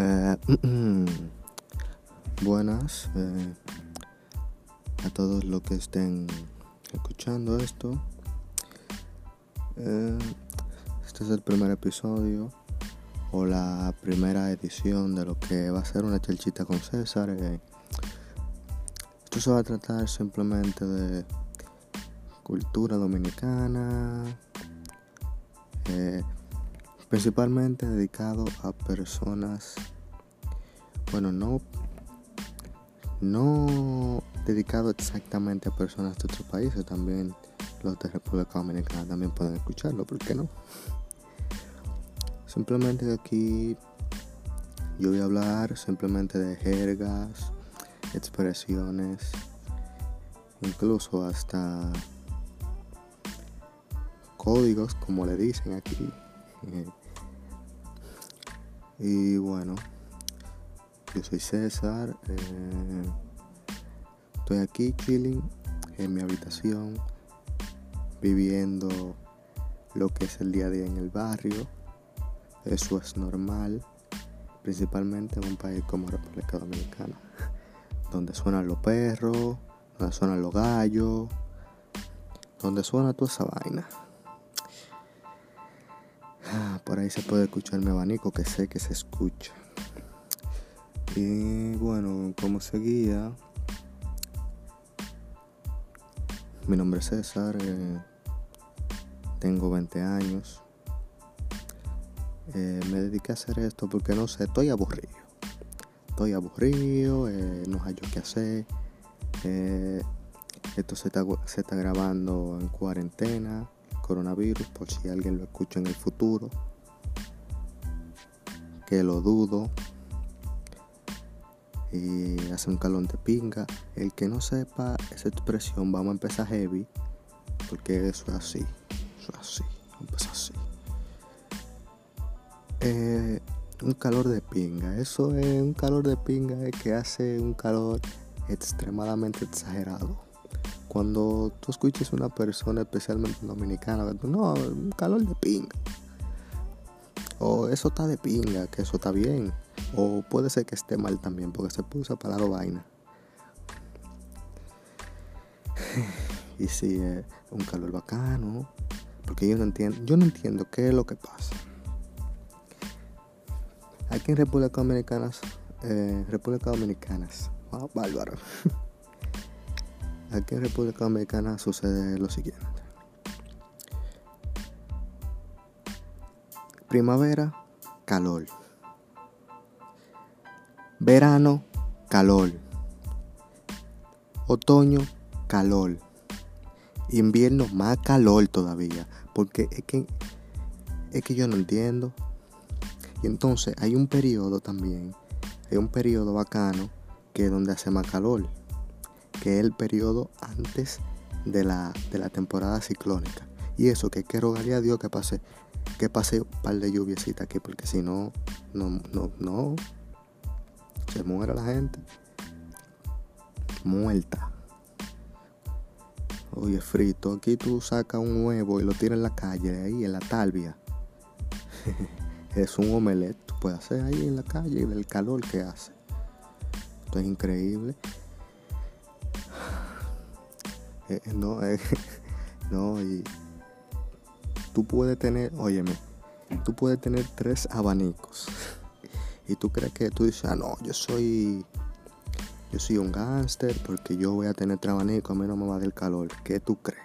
Eh, buenas eh, a todos los que estén escuchando esto. Eh, este es el primer episodio o la primera edición de lo que va a ser una chelchita con César. esto se va a tratar simplemente de cultura dominicana principalmente dedicado a personas, bueno, no, no dedicado exactamente a personas de otros países, también los de República Dominicana también pueden escucharlo, ¿por qué no? Simplemente aquí yo voy a hablar simplemente de jergas, expresiones, incluso hasta códigos, como le dicen aquí. Y bueno, yo soy César. Eh, estoy aquí chilling en mi habitación, viviendo lo que es el día a día en el barrio. Eso es normal, principalmente en un país como República Dominicana, donde suenan los perros, donde suenan los gallos, donde suena toda esa vaina. Ah, por ahí se puede escuchar mi abanico que sé que se escucha. Y bueno, como seguía, mi nombre es César, eh, tengo 20 años. Eh, me dediqué a hacer esto porque no sé, estoy aburrido. Estoy aburrido, eh, no hay yo qué hacer. esto se está, se está grabando en cuarentena coronavirus, por si alguien lo escucha en el futuro, que lo dudo. Y hace un calón de pinga. El que no sepa esa expresión, vamos a empezar heavy, porque eso es así, eso es así, empezar así. Eh, un calor de pinga, eso es un calor de pinga que hace un calor extremadamente exagerado cuando tú escuches una persona, especialmente dominicana, no, un calor de pinga. O eso está de pinga, que eso está bien. O puede ser que esté mal también, porque se puso para la vaina. y si es un calor bacano, porque yo no entiendo, yo no entiendo qué es lo que pasa. Aquí en República Dominicana, eh, República Dominicana, bárbaro. Aquí en República Dominicana sucede lo siguiente. Primavera, calor. Verano, calor. Otoño, calor. Invierno, más calor todavía. Porque es que, es que yo no entiendo. Y entonces hay un periodo también, hay un periodo bacano que es donde hace más calor que es el periodo antes de la, de la temporada ciclónica. Y eso que que rogarle a Dios que pase, que pase un par de lluviecitas aquí, porque si no, no, no, no, se muere la gente. Muerta. Oye, frito, aquí tú sacas un huevo y lo tiras en la calle, ahí en la talvia. es un omelette, tú puedes hacer ahí en la calle y del calor que hace. Esto es increíble. Eh, no, eh, no, y tú puedes tener, óyeme, tú puedes tener tres abanicos. Y tú crees que tú dices, ah, no, yo soy, yo soy un gángster porque yo voy a tener tres abanicos, a mí no me va del calor. ¿Qué tú crees?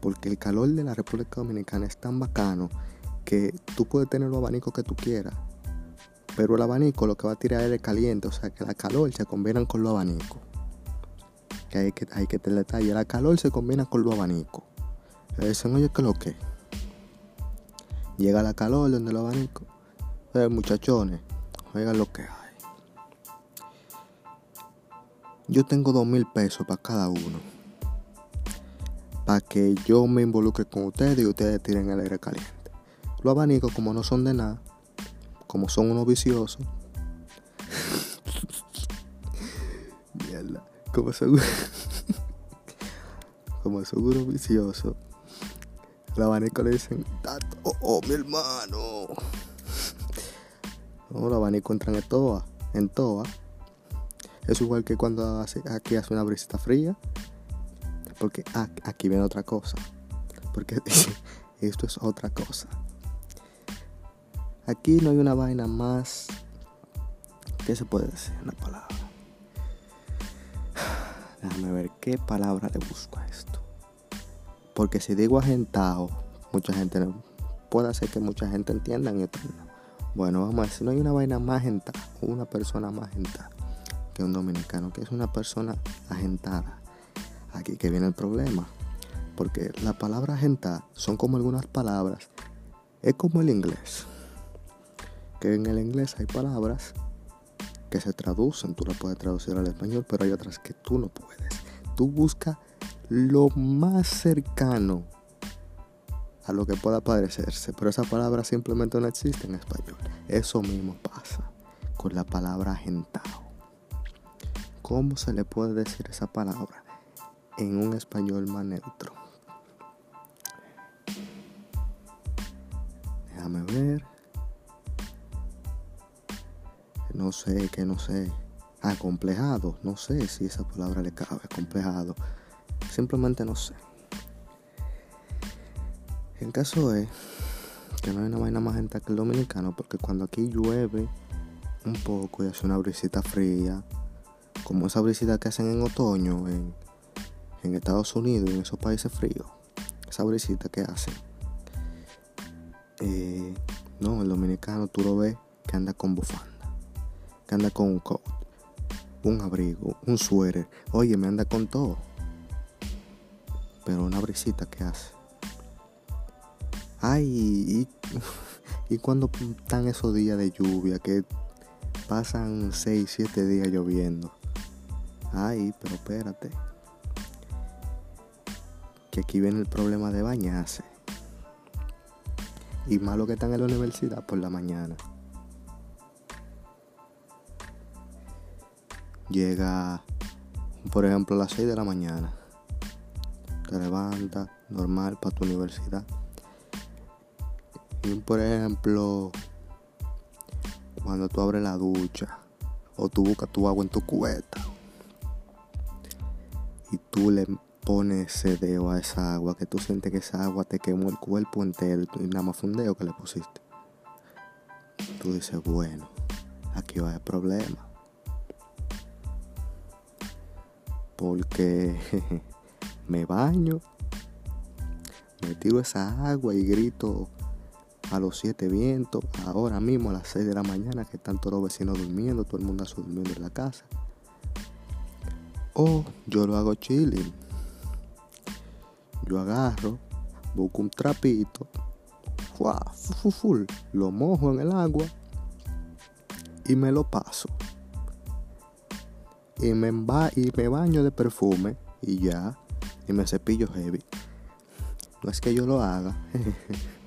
Porque el calor de la República Dominicana es tan bacano que tú puedes tener los abanicos que tú quieras. Pero el abanico lo que va a tirar es el caliente, o sea que la calor se combinan con los abanicos que hay que, hay que tener detalle. La calor se combina con los abanicos. Dicen, oye, ¿qué lo que? Llega la calor donde los abanicos. Eh, muchachones, oigan lo que hay. Yo tengo dos mil pesos para cada uno. Para que yo me involucre con ustedes y ustedes tiren el aire caliente. Los abanicos, como no son de nada, como son unos viciosos. Mierda como seguro, como seguro vicioso, el abanico le dicen, oh, oh, mi hermano. No, los abanicos entran en toa, en. Es igual que cuando aquí hace una brisita fría. Porque aquí viene otra cosa. Porque esto es otra cosa. Aquí no hay una vaina más. ¿Qué se puede decir? Una palabra. Déjame ver qué palabra le busco a esto. Porque si digo agentado, mucha gente no. Puede hacer que mucha gente entienda y no. Bueno, vamos a si no hay una vaina más una persona más agentada que un dominicano, que es una persona agentada. Aquí que viene el problema. Porque la palabra agentada son como algunas palabras. Es como el inglés. Que en el inglés hay palabras que se traducen, tú las puedes traducir al español, pero hay otras que tú no puedes. Tú buscas lo más cercano a lo que pueda parecerse, pero esa palabra simplemente no existe en español. Eso mismo pasa con la palabra agentado. ¿Cómo se le puede decir esa palabra en un español más neutro? Déjame ver. no sé, que no sé. Acomplejado, no sé si esa palabra le cabe, complejado. Simplemente no sé. El caso es que no hay una vaina más gente que el dominicano, porque cuando aquí llueve un poco y hace una brisita fría, como esa brisita que hacen en otoño en, en Estados Unidos y en esos países fríos, esa brisita que hacen. Eh, no, el dominicano tú lo ves que anda con bufanda que anda con un coat, un abrigo, un suéter. Oye, me anda con todo. Pero una brisita que hace. Ay, y, cuando están esos días de lluvia que pasan 6, 7 días lloviendo. Ay, pero espérate. Que aquí viene el problema de bañarse. Y malo que están en la universidad por la mañana. llega, por ejemplo, a las 6 de la mañana. Te levantas normal para tu universidad. Por ejemplo, cuando tú abres la ducha o tú buscas tu agua en tu cubeta y tú le pones ese a esa agua que tú sientes que esa agua te quemó el cuerpo entero y nada más fue un dedo que le pusiste. Tú dices, bueno, aquí va el problema. porque me baño, me tiro esa agua y grito a los siete vientos, ahora mismo a las 6 de la mañana que están todos los vecinos durmiendo, todo el mundo está durmiendo en la casa. O yo lo hago chilling. Yo agarro, busco un trapito, lo mojo en el agua y me lo paso y me, y me baño de perfume y ya, y me cepillo heavy. No es que yo lo haga,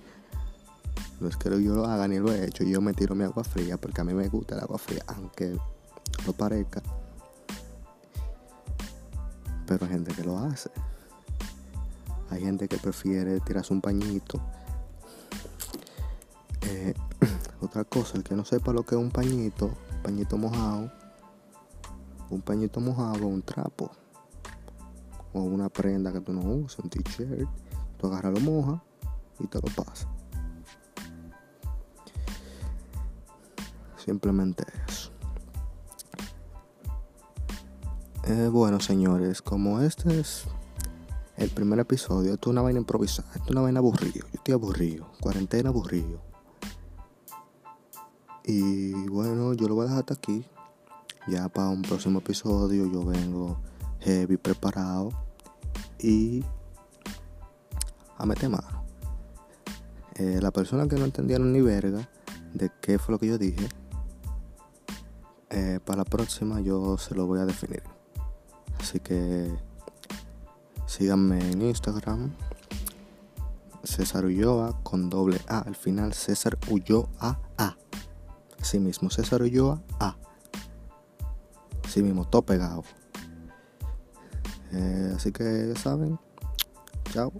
no es que yo lo haga ni lo he hecho, yo me tiro mi agua fría porque a mí me gusta el agua fría, aunque no parezca. Pero hay gente que lo hace. Hay gente que prefiere tirarse un pañito. Eh, otra cosa, el que no sepa lo que es un pañito, pañito mojado, un pañito mojado, un trapo o una prenda que tú no usas, un t-shirt, tú agarras lo moja y te lo pasas. Simplemente eso. Eh, bueno, señores, como este es el primer episodio, esto es una vaina improvisada, esto es una vaina aburrida. Yo estoy aburrido, cuarentena aburrido. Y bueno, yo lo voy a dejar hasta aquí. Ya para un próximo episodio yo vengo heavy preparado y a meter mano. Eh, la persona que no entendieron ni verga de qué fue lo que yo dije, eh, para la próxima yo se lo voy a definir. Así que síganme en Instagram. César Ulloa con doble A al final. César Ulloa A. Así mismo, César Ulloa A mismo, todo pegado. Eh, así que ya saben, chao.